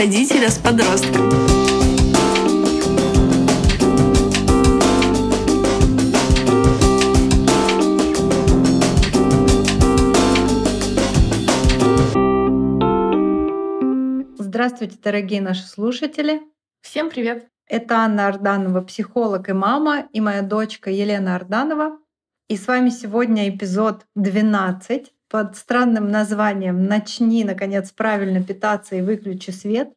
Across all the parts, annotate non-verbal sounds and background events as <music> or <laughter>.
родителя с подростком. Здравствуйте, дорогие наши слушатели. Всем привет. Это Анна Арданова, психолог и мама, и моя дочка Елена Арданова. И с вами сегодня эпизод 12 под странным названием «Начни, наконец, правильно питаться и выключи свет»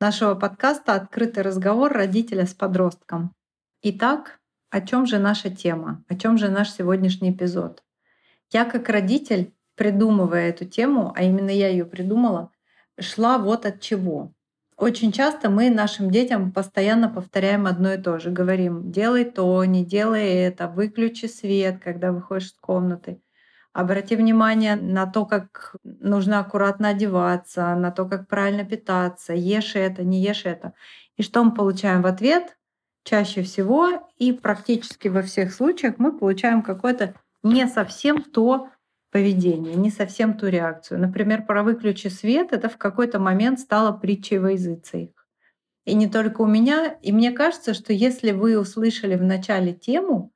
нашего подкаста «Открытый разговор родителя с подростком». Итак, о чем же наша тема? О чем же наш сегодняшний эпизод? Я как родитель, придумывая эту тему, а именно я ее придумала, шла вот от чего. Очень часто мы нашим детям постоянно повторяем одно и то же. Говорим, делай то, не делай это, выключи свет, когда выходишь из комнаты. Обрати внимание на то, как нужно аккуратно одеваться, на то, как правильно питаться, ешь это, не ешь это. И что мы получаем в ответ? Чаще всего и практически во всех случаях мы получаем какое-то не совсем то поведение, не совсем ту реакцию. Например, про выключи свет это в какой-то момент стало притчей во языцах. И не только у меня. И мне кажется, что если вы услышали в начале тему,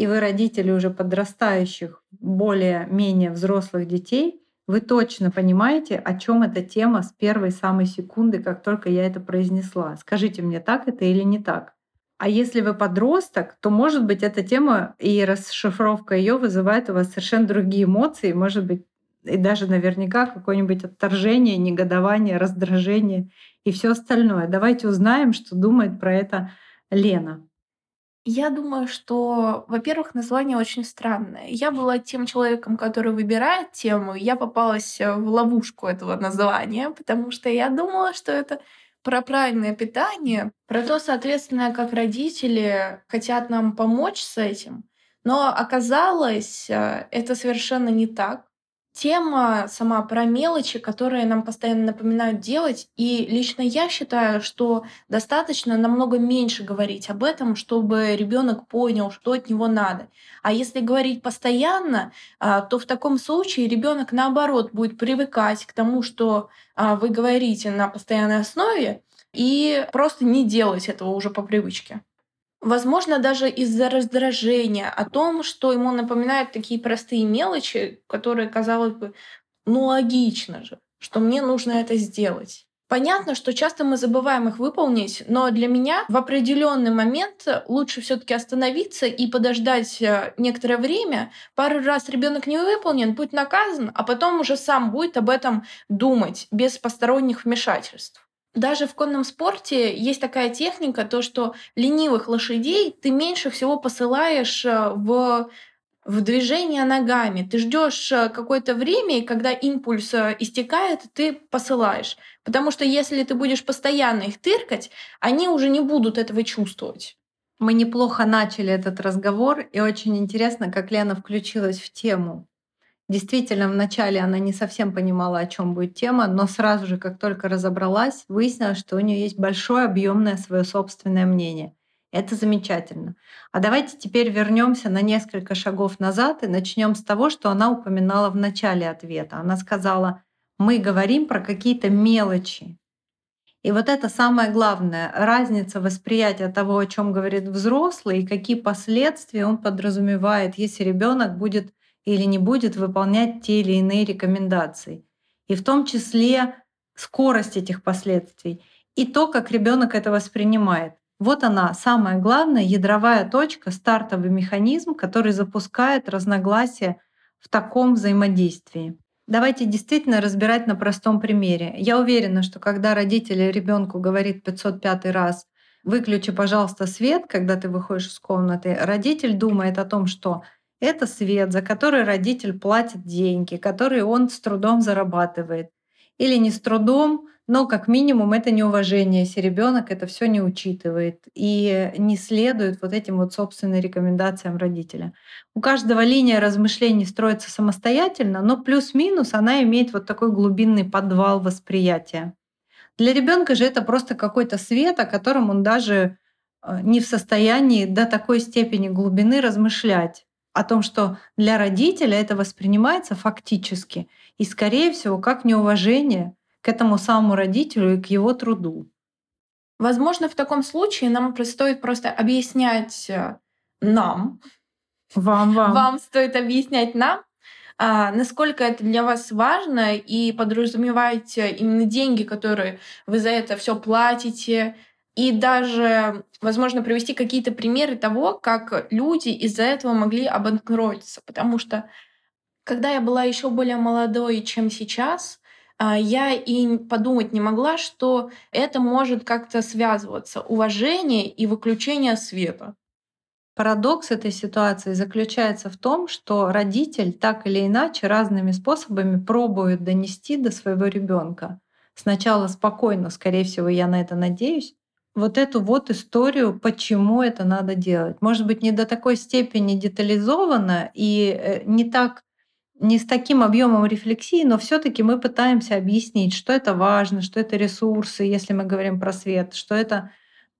и вы родители уже подрастающих, более-менее взрослых детей, вы точно понимаете, о чем эта тема с первой самой секунды, как только я это произнесла. Скажите мне, так это или не так? А если вы подросток, то, может быть, эта тема и расшифровка ее вызывает у вас совершенно другие эмоции, может быть, и даже наверняка какое-нибудь отторжение, негодование, раздражение и все остальное. Давайте узнаем, что думает про это Лена. Я думаю, что, во-первых, название очень странное. Я была тем человеком, который выбирает тему, я попалась в ловушку этого названия, потому что я думала, что это про правильное питание, про то, соответственно, как родители хотят нам помочь с этим. Но оказалось, э, это совершенно не так. Тема сама про мелочи, которые нам постоянно напоминают делать. И лично я считаю, что достаточно намного меньше говорить об этом, чтобы ребенок понял, что от него надо. А если говорить постоянно, а, то в таком случае ребенок наоборот будет привыкать к тому, что а, вы говорите на постоянной основе, и просто не делать этого уже по привычке. Возможно, даже из-за раздражения о том, что ему напоминают такие простые мелочи, которые, казалось бы, ну логично же, что мне нужно это сделать. Понятно, что часто мы забываем их выполнить, но для меня в определенный момент лучше все-таки остановиться и подождать э, некоторое время. Пару раз ребенок не выполнен, будет наказан, а потом уже сам будет об этом думать без посторонних вмешательств. Даже в конном спорте есть такая техника, то что ленивых лошадей ты меньше всего посылаешь э, в в движение ногами. Ты ждешь э, какое-то время, и когда импульс э, истекает, ты посылаешь. Потому что если ты будешь постоянно их тыркать, они уже не будут этого чувствовать. Мы неплохо начали этот разговор, и очень интересно, как Лена включилась в тему. Действительно, вначале она не совсем понимала, о чем будет тема, но сразу же, как только разобралась, выяснилось, что у нее есть большое объемное свое собственное мнение. Это замечательно. А давайте теперь вернемся на несколько шагов назад и начнем с того, что она упоминала в начале ответа. Она сказала, мы говорим про какие-то мелочи. И вот это самое главное, разница восприятия того, о чем говорит взрослый, и какие последствия он подразумевает, если ребенок будет или не будет выполнять те или иные рекомендации. И в том числе скорость этих последствий и то, как ребенок это воспринимает. Вот она, самая главная ядровая точка, стартовый механизм, который запускает разногласия в таком взаимодействии. Давайте действительно разбирать на простом примере. Я уверена, что когда родители ребенку говорит 505 раз «выключи, пожалуйста, свет, когда ты выходишь из комнаты», родитель думает о том, что это свет, за который родитель платит деньги, которые он с трудом зарабатывает. Или не с трудом, но как минимум это неуважение, если ребенок это все не учитывает и не следует вот этим вот собственным рекомендациям родителя. У каждого линия размышлений строится самостоятельно, но плюс-минус она имеет вот такой глубинный подвал восприятия. Для ребенка же это просто какой-то свет, о котором он даже э, не в состоянии до такой степени глубины размышлять о том, что для родителя это воспринимается фактически и, скорее всего, как неуважение, к этому самому родителю и к его труду. Возможно, в таком случае нам стоит просто объяснять э, нам, вам, вам. вам стоит объяснять нам, а, насколько это для вас важно и подразумеваете именно деньги, которые вы за это все платите, и даже, возможно, привести какие-то примеры того, как люди из-за этого могли обанкротиться. Потому что когда я была еще более молодой, чем сейчас, а, я и подумать не могла, что это может как-то связываться. Уважение и выключение света. Парадокс этой ситуации заключается в том, что родитель так или иначе разными способами пробует донести до своего ребенка. Сначала спокойно, скорее всего, я на это надеюсь, вот эту вот историю, почему это надо делать. Может быть, не до такой степени детализованно и э, не так не с таким объемом рефлексии, но все-таки мы пытаемся объяснить, что это важно, что это ресурсы, если мы говорим про свет, что это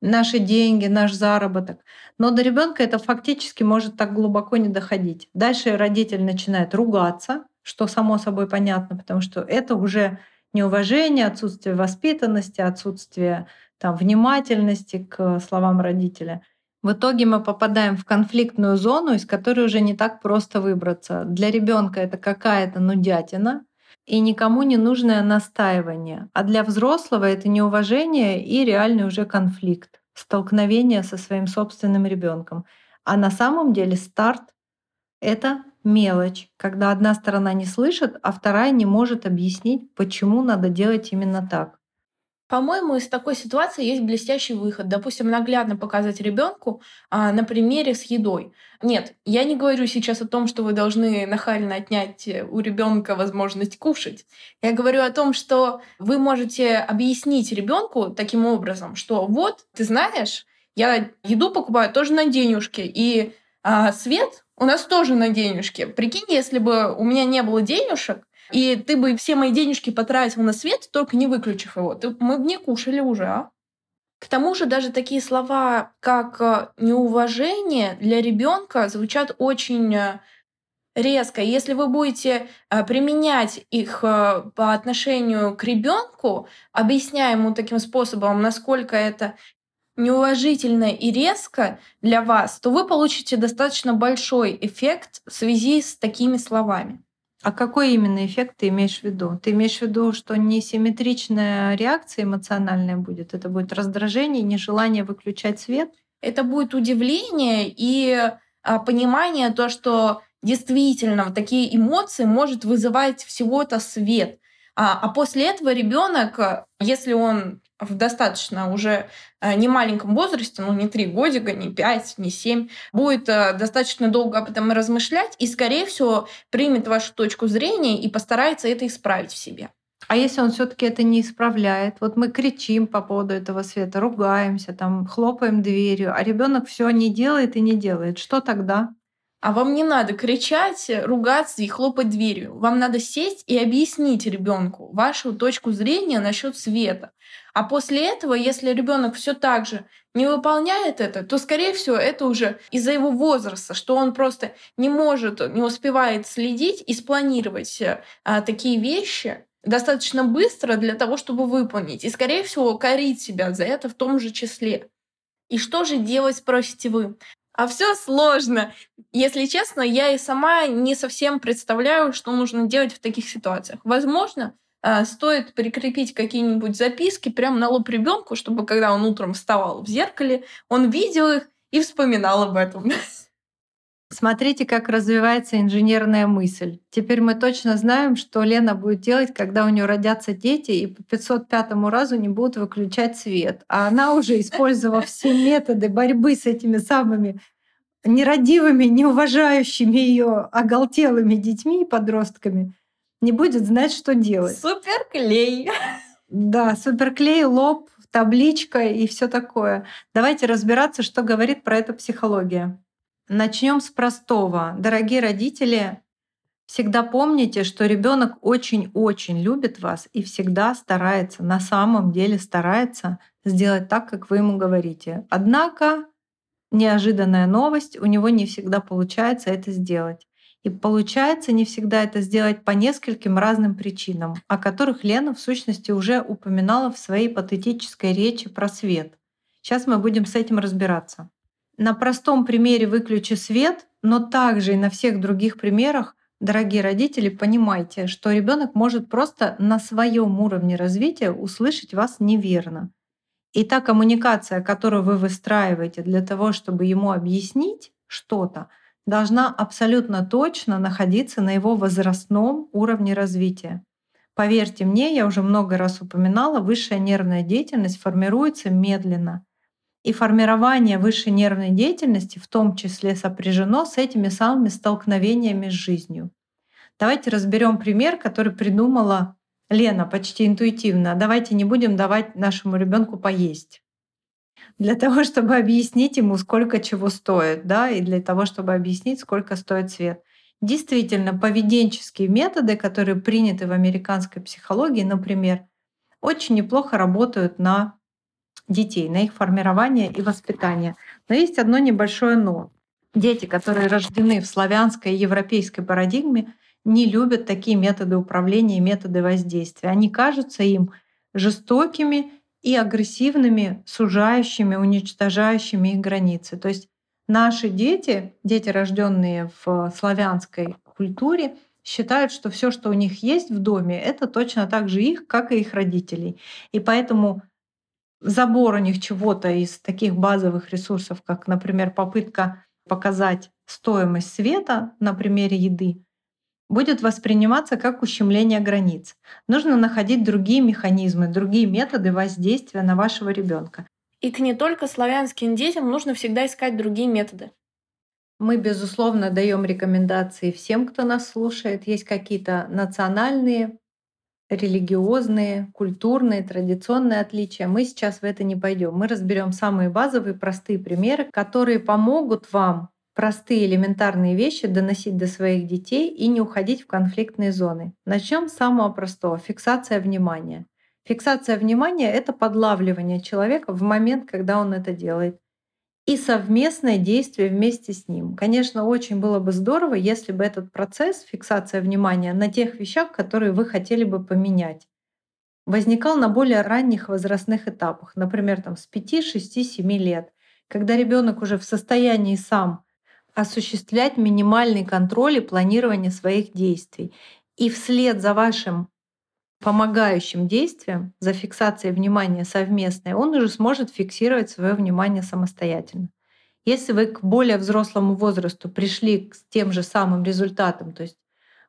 наши деньги, наш заработок. Но до ребенка это фактически может так глубоко не доходить. Дальше родитель начинает ругаться, что само собой понятно, потому что это уже неуважение, отсутствие воспитанности, отсутствие там, внимательности к словам родителя. В итоге мы попадаем в конфликтную зону, из которой уже не так просто выбраться. Для ребенка это какая-то нудятина, и никому не нужное настаивание. А для взрослого это неуважение и реальный уже конфликт, столкновение со своим собственным ребенком. А на самом деле старт — это мелочь, когда одна сторона не слышит, а вторая не может объяснить, почему надо делать именно так. По-моему, из такой ситуации есть блестящий выход. Допустим, наглядно показать ребенку а, на примере с едой. Нет, я не говорю сейчас о том, что вы должны нахально отнять э, у ребенка возможность кушать. Я говорю о том, что вы можете объяснить ребенку таким образом, что вот, ты знаешь, я еду покупаю тоже на денежки, и а, свет у нас тоже на денежке. Прикинь, если бы у меня не было денежек, и ты бы все мои денежки потратил на свет, только не выключив его. Ты, мы бы не кушали уже, а? К тому же даже такие слова, как э, неуважение для ребенка звучат очень э, резко. Если вы будете э, применять их по отношению к ребенку, объясняя ему таким способом, насколько это неуважительно и резко для вас, то вы получите достаточно большой эффект в связи с такими словами. А какой именно эффект ты имеешь в виду? Ты имеешь в виду, что несимметричная реакция эмоциональная будет? Это будет раздражение, нежелание выключать свет? Это будет удивление и а, понимание то, что действительно такие эмоции может вызывать всего-то свет. А, а после этого ребенок, если он в достаточно уже э, не маленьком возрасте, ну не три годика, не пять, не семь, будет э, достаточно долго об этом размышлять и, скорее всего, примет вашу точку зрения и постарается это исправить в себе. А если он все-таки это не исправляет, вот мы кричим по поводу этого света, ругаемся, там хлопаем дверью, а ребенок все не делает и не делает, что тогда? А вам не надо кричать, ругаться и хлопать дверью. Вам надо сесть и объяснить ребенку вашу точку зрения насчет света. А после этого, если ребенок все так же не выполняет это, то, скорее всего, это уже из-за его возраста, что он просто не может, не успевает следить и спланировать а, такие вещи достаточно быстро для того, чтобы выполнить. И, скорее всего, корить себя за это в том же числе. И что же делать, спросите вы? А все сложно. Если честно, я и сама не совсем представляю, что нужно делать в таких ситуациях. Возможно, а, стоит прикрепить какие-нибудь записки прямо на лоб ребенку, чтобы когда он утром вставал в зеркале, он видел их и вспоминал об этом. <laughs> Смотрите, как развивается инженерная мысль. Теперь мы точно знаем, что Лена будет делать, когда у нее родятся дети и по 505 разу не будут выключать свет. А она уже, использовав все методы борьбы с этими самыми нерадивыми, неуважающими ее оголтелыми детьми и подростками, не будет знать, что делать. Суперклей. Да, суперклей, лоб, табличка и все такое. Давайте разбираться, что говорит про это психология. Начнем с простого. Дорогие родители, всегда помните, что ребенок очень-очень любит вас и всегда старается, на самом деле старается сделать так, как вы ему говорите. Однако неожиданная новость, у него не всегда получается это сделать. И получается не всегда это сделать по нескольким разным причинам, о которых Лена в сущности уже упоминала в своей патетической речи про свет. Сейчас мы будем с этим разбираться. На простом примере «выключи свет», но также и на всех других примерах, дорогие родители, понимайте, что ребенок может просто на своем уровне развития услышать вас неверно. И та коммуникация, которую вы выстраиваете для того, чтобы ему объяснить что-то, должна абсолютно точно находиться на его возрастном уровне развития. Поверьте мне, я уже много раз упоминала, высшая нервная деятельность формируется медленно. И формирование высшей нервной деятельности в том числе сопряжено с этими самыми столкновениями с жизнью. Давайте разберем пример, который придумала Лена почти интуитивно. Давайте не будем давать нашему ребенку поесть для того, чтобы объяснить ему, сколько чего стоит, да, и для того, чтобы объяснить, сколько стоит свет. Действительно, поведенческие методы, которые приняты в американской психологии, например, очень неплохо работают на детей, на их формирование и воспитание. Но есть одно небольшое но. Дети, которые рождены в славянской и европейской парадигме, не любят такие методы управления и методы воздействия. Они кажутся им жестокими и агрессивными, сужающими, уничтожающими их границы. То есть наши дети, дети, рожденные в славянской культуре, считают, что все, что у них есть в доме, это точно так же их, как и их родителей. И поэтому забор у них чего-то из таких базовых ресурсов, как, например, попытка показать стоимость света на примере еды, будет восприниматься как ущемление границ. Нужно находить другие механизмы, другие методы воздействия на вашего ребенка. И к не только славянским детям нужно всегда искать другие методы. Мы, безусловно, даем рекомендации всем, кто нас слушает. Есть какие-то национальные, религиозные, культурные, традиционные отличия. Мы сейчас в это не пойдем. Мы разберем самые базовые, простые примеры, которые помогут вам простые элементарные вещи доносить до своих детей и не уходить в конфликтные зоны. Начнем с самого простого — фиксация внимания. Фиксация внимания — это подлавливание человека в момент, когда он это делает. И совместное действие вместе с ним. Конечно, очень было бы здорово, если бы этот процесс, фиксация внимания на тех вещах, которые вы хотели бы поменять, возникал на более ранних возрастных этапах, например, там, с 5, 6, 7 лет, когда ребенок уже в состоянии сам осуществлять минимальный контроль и планирование своих действий. И вслед за вашим помогающим действием, за фиксацией внимания совместной, он уже сможет фиксировать свое внимание самостоятельно. Если вы к более взрослому возрасту пришли к тем же самым результатам, то есть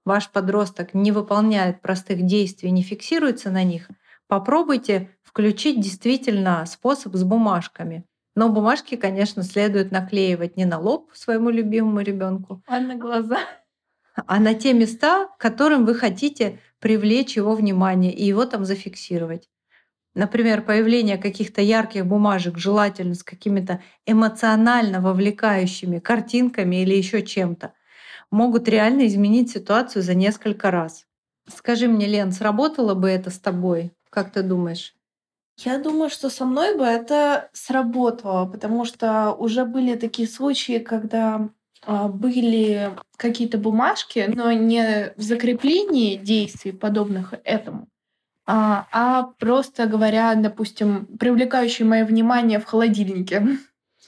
ваш подросток не выполняет простых действий, не фиксируется на них, попробуйте включить действительно способ с бумажками. Но бумажки, конечно, следует наклеивать не на лоб своему любимому ребенку, а на глаза, а на те места, к которым вы хотите привлечь его внимание и его там зафиксировать. Например, появление каких-то ярких бумажек, желательно с какими-то эмоционально вовлекающими картинками или еще чем-то, могут реально изменить ситуацию за несколько раз. Скажи мне, Лен, сработало бы это с тобой? Как ты думаешь? Я думаю, что со мной бы это сработало, потому что уже были такие случаи, когда были какие-то бумажки, но не в закреплении действий, подобных этому, а, а просто говоря, допустим, привлекающие мое внимание в холодильнике.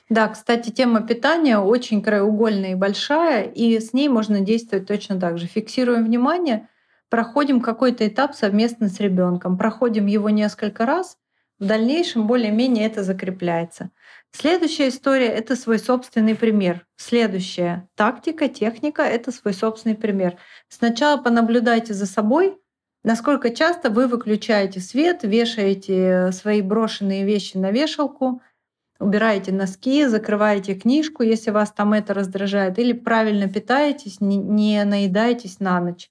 Да, кстати, тема питания очень краеугольная и большая, и с ней можно действовать точно так же. Фиксируем внимание, проходим какой-то этап совместно с ребенком, проходим его несколько раз, в дальнейшем более-менее это закрепляется. Следующая история — это свой собственный пример. Следующая тактика, техника — это свой собственный пример. Сначала понаблюдайте за собой, насколько часто вы выключаете свет, вешаете свои брошенные вещи на вешалку, убираете носки, закрываете книжку, если вас там это раздражает, или правильно питаетесь, не наедаетесь на ночь.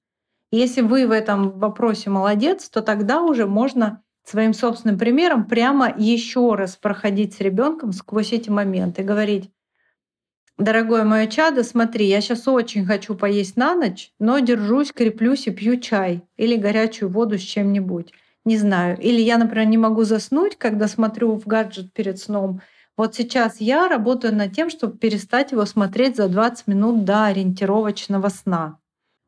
Если вы в этом вопросе молодец, то тогда уже можно своим собственным примером прямо еще раз проходить с ребенком сквозь эти моменты, говорить, дорогое мое чадо, смотри, я сейчас очень хочу поесть на ночь, но держусь, креплюсь и пью чай или горячую воду с чем-нибудь. Не знаю. Или я, например, не могу заснуть, когда смотрю в гаджет перед сном. Вот сейчас я работаю над тем, чтобы перестать его смотреть за 20 минут до ориентировочного сна.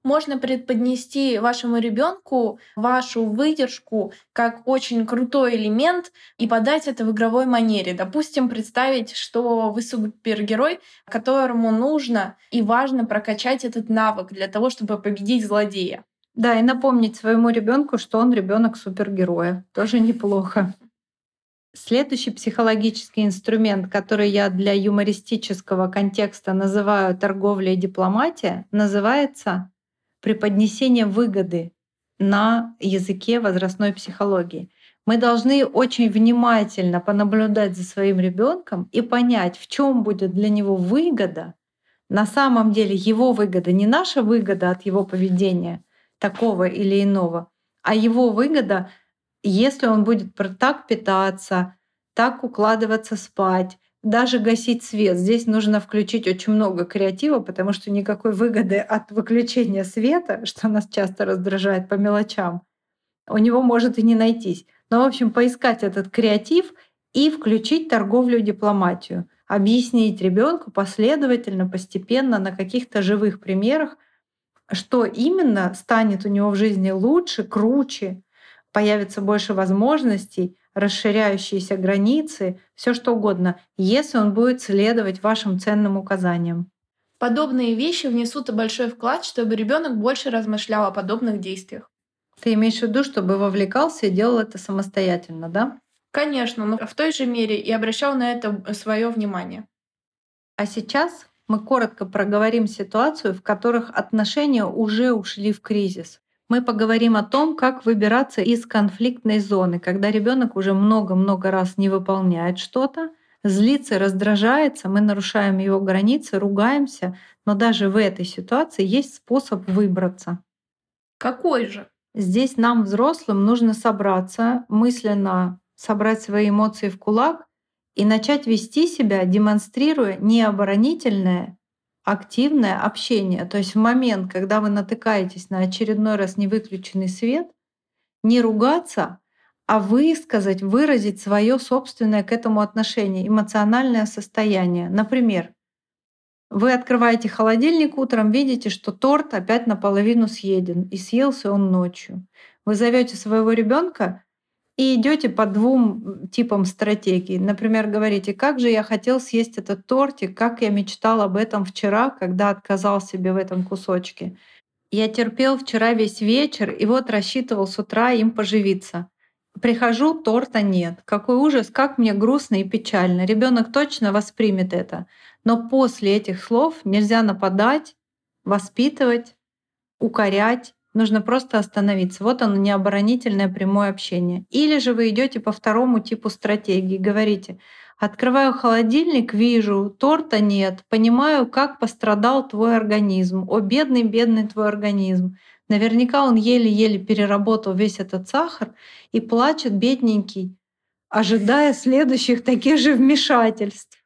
Можно преподнести вашему ребенку вашу выдержку как очень крутой элемент и подать это в игровой манере. Допустим, представить, что вы супергерой, которому нужно и важно прокачать этот навык для того, чтобы победить злодея. Да, и напомнить своему ребенку, что он ребенок супергероя. Тоже неплохо. Следующий психологический инструмент, который я для юмористического контекста называю торговля и дипломатия, называется преподнесение выгоды на языке возрастной психологии. Мы должны очень внимательно понаблюдать за своим ребенком и понять, в чем будет для него выгода. На самом деле его выгода не наша выгода от его поведения, такого или иного, а его выгода, если он будет так питаться, так укладываться спать, даже гасить свет. Здесь нужно включить очень много креатива, потому что никакой выгоды от выключения света, <laughs> что нас часто раздражает по мелочам, у него может и не найтись. Но, в общем, поискать этот креатив и включить торговлю и дипломатию. Объяснить ребенку последовательно, постепенно, на каких-то живых примерах, что именно станет у него в жизни лучше, круче, появится больше возможностей, расширяющиеся границы, все что угодно, если он будет следовать вашим ценным указаниям. Подобные вещи внесут и большой вклад, чтобы ребенок больше размышлял о подобных действиях. Ты имеешь в виду, чтобы вовлекался и делал это самостоятельно, да? Конечно, но в той же мере и обращал на это свое внимание. А сейчас мы коротко проговорим ситуацию, в которых отношения уже ушли в кризис. Мы поговорим о том, как выбираться из конфликтной зоны, когда ребенок уже много-много раз не выполняет что-то, злится, раздражается, мы нарушаем его границы, ругаемся, но даже в этой ситуации есть способ выбраться. Какой же? Здесь нам, взрослым, нужно собраться, мысленно собрать свои эмоции в кулак и начать вести себя, демонстрируя не оборонительное, активное общение. То есть в момент, когда вы натыкаетесь на очередной раз невыключенный свет, не ругаться, а высказать, выразить свое собственное к этому отношение, эмоциональное состояние. Например, вы открываете холодильник утром, видите, что торт опять наполовину съеден, и съелся он ночью. Вы зовете своего ребенка и идете по двум типам стратегий. Например, говорите, как же я хотел съесть этот тортик, как я мечтал об этом вчера, когда отказал себе в этом кусочке. Я терпел вчера весь вечер и вот рассчитывал с утра им поживиться. Прихожу, торта нет. Какой ужас, как мне грустно и печально. Ребенок точно воспримет это. Но после этих слов нельзя нападать, воспитывать, укорять, Нужно просто остановиться. Вот оно, необоронительное прямое общение. Или же вы идете по второму типу стратегии, говорите, открываю холодильник, вижу, торта нет, понимаю, как пострадал твой организм. О, бедный, бедный твой организм. Наверняка он еле-еле переработал весь этот сахар и плачет, бедненький, ожидая следующих таких же вмешательств.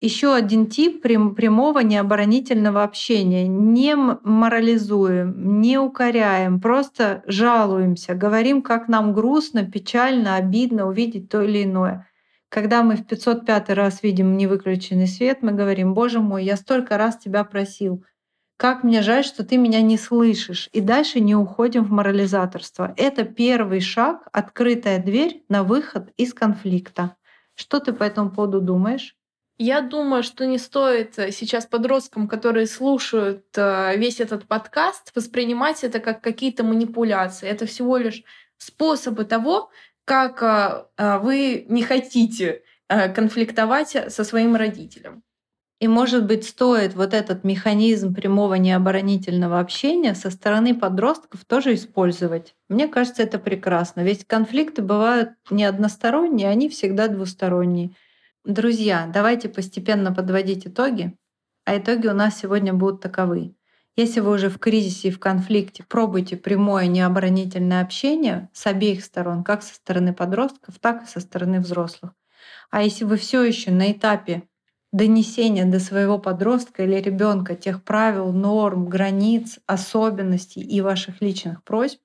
Еще один тип прямого необоронительного общения. Не морализуем, не укоряем, просто жалуемся, говорим, как нам грустно, печально, обидно увидеть то или иное. Когда мы в 505 раз видим невыключенный свет, мы говорим, Боже мой, я столько раз тебя просил, как мне жаль, что ты меня не слышишь. И дальше не уходим в морализаторство. Это первый шаг, открытая дверь на выход из конфликта. Что ты по этому поводу думаешь? Я думаю, что не стоит э, сейчас подросткам, которые слушают э, весь этот подкаст, воспринимать это как какие-то манипуляции. Это всего лишь способы того, как э, вы не хотите конфликтовать со своим родителем. И, может быть, стоит вот этот механизм прямого необоронительного общения со стороны подростков тоже использовать. Мне кажется, это прекрасно. Ведь конфликты бывают не односторонние, они всегда двусторонние. Друзья, давайте постепенно подводить итоги. А итоги у нас сегодня будут таковы. Если вы уже в кризисе и в конфликте, пробуйте прямое необоронительное общение с обеих сторон, как со стороны подростков, так и со стороны взрослых. А если вы все еще на этапе донесения до своего подростка или ребенка тех правил, норм, границ, особенностей и ваших личных просьб,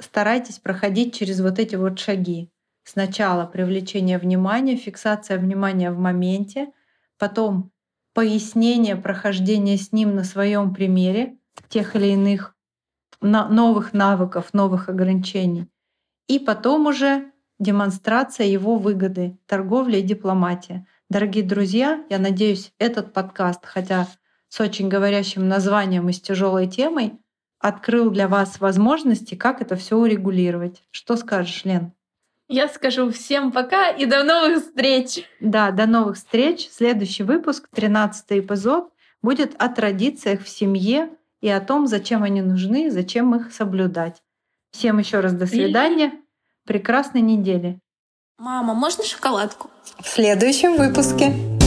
старайтесь проходить через вот эти вот шаги Сначала привлечение внимания, фиксация внимания в моменте, потом пояснение прохождения с ним на своем примере тех или иных новых навыков, новых ограничений. И потом уже демонстрация его выгоды, торговля и дипломатия. Дорогие друзья, я надеюсь, этот подкаст, хотя с очень говорящим названием и с тяжелой темой, открыл для вас возможности, как это все урегулировать. Что скажешь, Лен? Я скажу всем пока и до новых встреч. Да, до новых встреч. Следующий выпуск, 13 эпизод, будет о традициях в семье и о том, зачем они нужны, зачем их соблюдать. Всем еще раз до свидания. Прекрасной недели. Мама, можно шоколадку? В следующем выпуске.